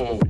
forward.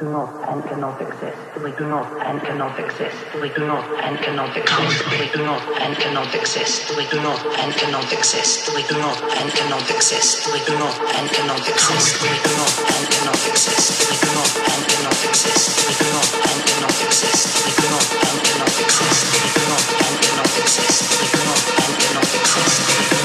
do not and cannot exist. We do not and cannot exist. We do not and cannot exist. We do not and cannot exist. We do not and cannot exist. We do not and cannot exist. We do not and cannot exist. We do not and cannot exist. We do not and cannot exist. We do not and cannot exist. We do not and cannot exist. We do not and cannot exist. We do not and cannot exist.